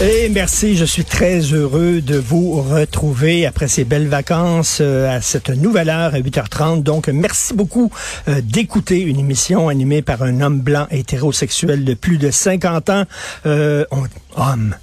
Et merci, je suis très heureux de vous retrouver après ces belles vacances euh, à cette nouvelle heure à 8h30. Donc, merci beaucoup euh, d'écouter une émission animée par un homme blanc hétérosexuel de plus de 50 ans. Euh, homme.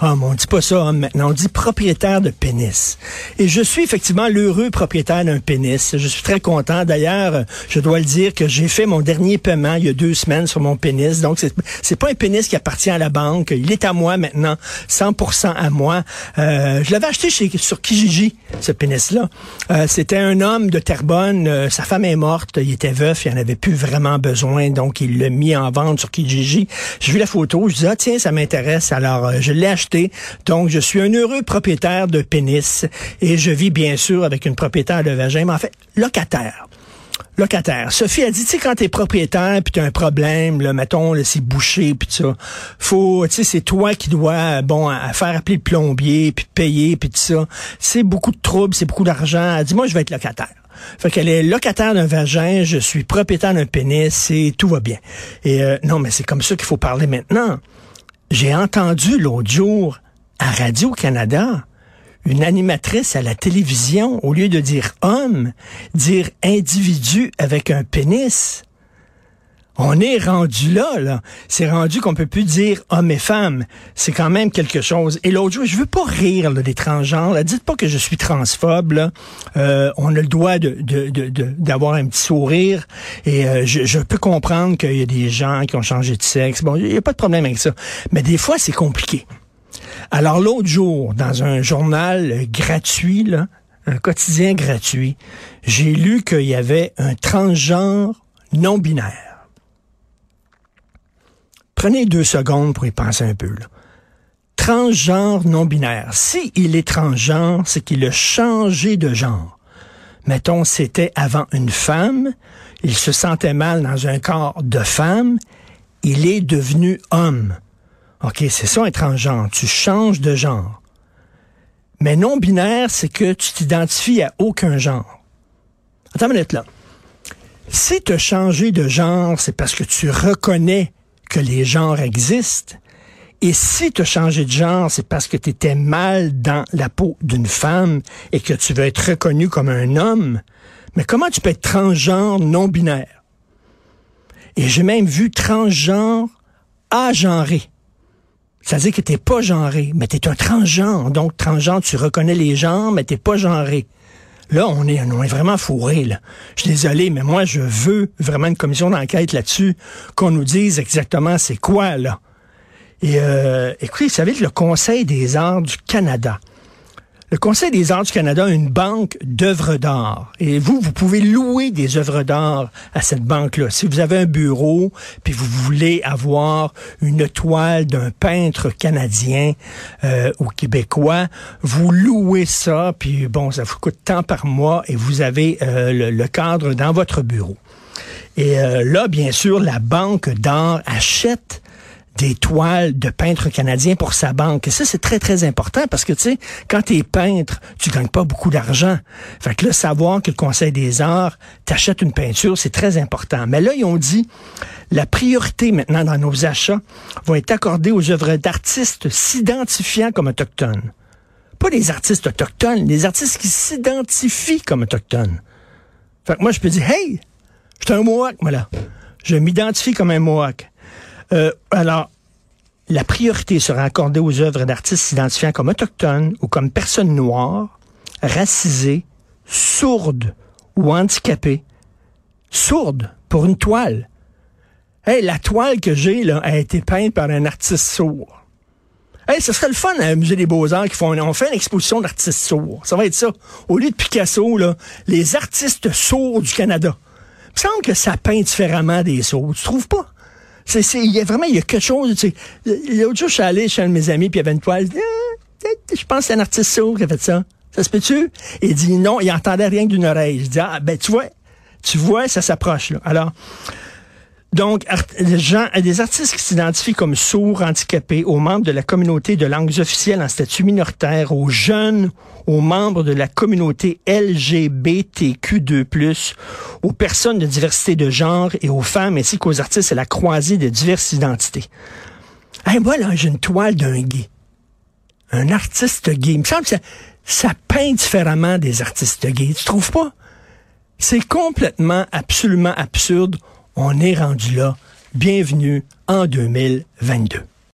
Homme, on dit pas ça maintenant, on dit propriétaire de pénis. Et je suis effectivement l'heureux propriétaire d'un pénis. Je suis très content. D'ailleurs, je dois le dire que j'ai fait mon dernier paiement il y a deux semaines sur mon pénis. Donc, c'est, c'est pas un pénis qui appartient à la banque. Il est à moi maintenant, 100% à moi. Euh, je l'avais acheté chez, sur Kijiji, ce pénis-là. Euh, c'était un homme de Terrebonne. Euh, sa femme est morte. Il était veuf. Il en avait plus vraiment besoin. Donc, il l'a mis en vente sur Kijiji. J'ai vu la photo. Je dis, ah, tiens, ça m'intéresse. Alors, euh, je l'ai acheté. Donc, je suis un heureux propriétaire de pénis. Et je vis, bien sûr, avec une propriétaire de vagin. Mais en fait, locataire locataire. Sophie a dit, tu sais, quand t'es propriétaire puis t'as un problème, là, mettons, là, c'est bouché puis ça, faut, tu sais, c'est toi qui dois, bon, à faire appeler le plombier puis payer puis tout ça. C'est beaucoup de troubles, c'est beaucoup d'argent. Elle dit, moi, je vais être locataire. Fait qu'elle est locataire d'un vagin, je suis propriétaire d'un pénis et tout va bien. Et euh, non, mais c'est comme ça qu'il faut parler maintenant. J'ai entendu l'autre jour à Radio-Canada une animatrice à la télévision, au lieu de dire homme, dire individu avec un pénis. On est rendu là, là. C'est rendu qu'on peut plus dire homme et femme. C'est quand même quelque chose. Et l'autre jour, je veux pas rire là, des transgenres. Dites pas que je suis transphobe. Euh, on a le droit d'avoir un petit sourire. Et euh, je, peux comprendre qu'il y a des gens qui ont changé de sexe. Bon, il y a pas de problème avec ça. Mais des fois, c'est compliqué. Alors l'autre jour, dans un journal euh, gratuit, un quotidien gratuit, j'ai lu qu'il y avait un transgenre non binaire. Prenez deux secondes pour y penser un peu. Là. Transgenre non binaire. Si il est transgenre, c'est qu'il a changé de genre. Mettons, c'était avant une femme, il se sentait mal dans un corps de femme, il est devenu homme. OK, c'est ça un transgenre. Tu changes de genre. Mais non-binaire, c'est que tu t'identifies à aucun genre. Attends une minute là. Si tu as changé de genre, c'est parce que tu reconnais que les genres existent. Et si tu as changé de genre, c'est parce que tu étais mal dans la peau d'une femme et que tu veux être reconnu comme un homme. Mais comment tu peux être transgenre non-binaire? Et j'ai même vu transgenre agenré. C'est-à-dire que t'es pas genré, mais t'es un transgenre. Donc, transgenre, tu reconnais les genres, mais t'es pas genré. Là, on est, on est vraiment fourré, là. Je suis désolé, mais moi, je veux vraiment une commission d'enquête là-dessus, qu'on nous dise exactement c'est quoi, là. Et euh, écoutez, vous savez le Conseil des arts du Canada, le Conseil des arts du Canada a une banque d'œuvres d'art. Et vous, vous pouvez louer des œuvres d'art à cette banque-là. Si vous avez un bureau, puis vous voulez avoir une toile d'un peintre canadien euh, ou québécois, vous louez ça, puis bon, ça vous coûte tant par mois et vous avez euh, le, le cadre dans votre bureau. Et euh, là, bien sûr, la banque d'art achète des toiles de peintres canadiens pour sa banque. Et ça, c'est très, très important parce que, tu sais, quand tu es peintre, tu gagnes pas beaucoup d'argent. Fait que là, savoir que le Conseil des arts t'achète une peinture, c'est très important. Mais là, ils ont dit, la priorité maintenant dans nos achats va être accordée aux œuvres d'artistes s'identifiant comme autochtones. Pas des artistes autochtones, des artistes qui s'identifient comme autochtones. Fait que moi, je peux dire, hey, je suis un Mohawk, moi là. Je m'identifie comme un Mohawk. Euh, alors, la priorité sera accordée aux œuvres d'artistes s'identifiant comme autochtones ou comme personnes noires, racisées, sourdes ou handicapées. Sourdes pour une toile. Hey, la toile que j'ai là a été peinte par un artiste sourd. Hey, ce serait le fun à Musée des Beaux-Arts qui font on fait une exposition d'artistes sourds. Ça va être ça. Au lieu de Picasso, là, les artistes sourds du Canada. Il me semble que ça peint différemment des sourds. Tu trouves pas? C'est, il y a vraiment, il y a quelque chose, tu sais. L'autre jour, je suis allé chez un de mes amis, puis il y avait une toile. Ah, je pense que c'est un artiste sourd qui a fait ça. Ça se peut-tu? Il dit non, il entendait rien d'une oreille. Je dis, ah, ben, tu vois, tu vois, ça s'approche, là. Alors, donc, les gens, des artistes qui s'identifient comme sourds, handicapés, aux membres de la communauté de langues officielles en statut minoritaire, aux jeunes, aux membres de la communauté LGBTQ2+, aux personnes de diversité de genre et aux femmes, ainsi qu'aux artistes à la croisée de diverses identités. Hey, moi, là, j'ai une toile d'un gay. Un artiste gay. Il me semble que ça, ça peint différemment des artistes gays. Tu trouves pas? C'est complètement, absolument absurde. On est rendu là. Bienvenue en 2022.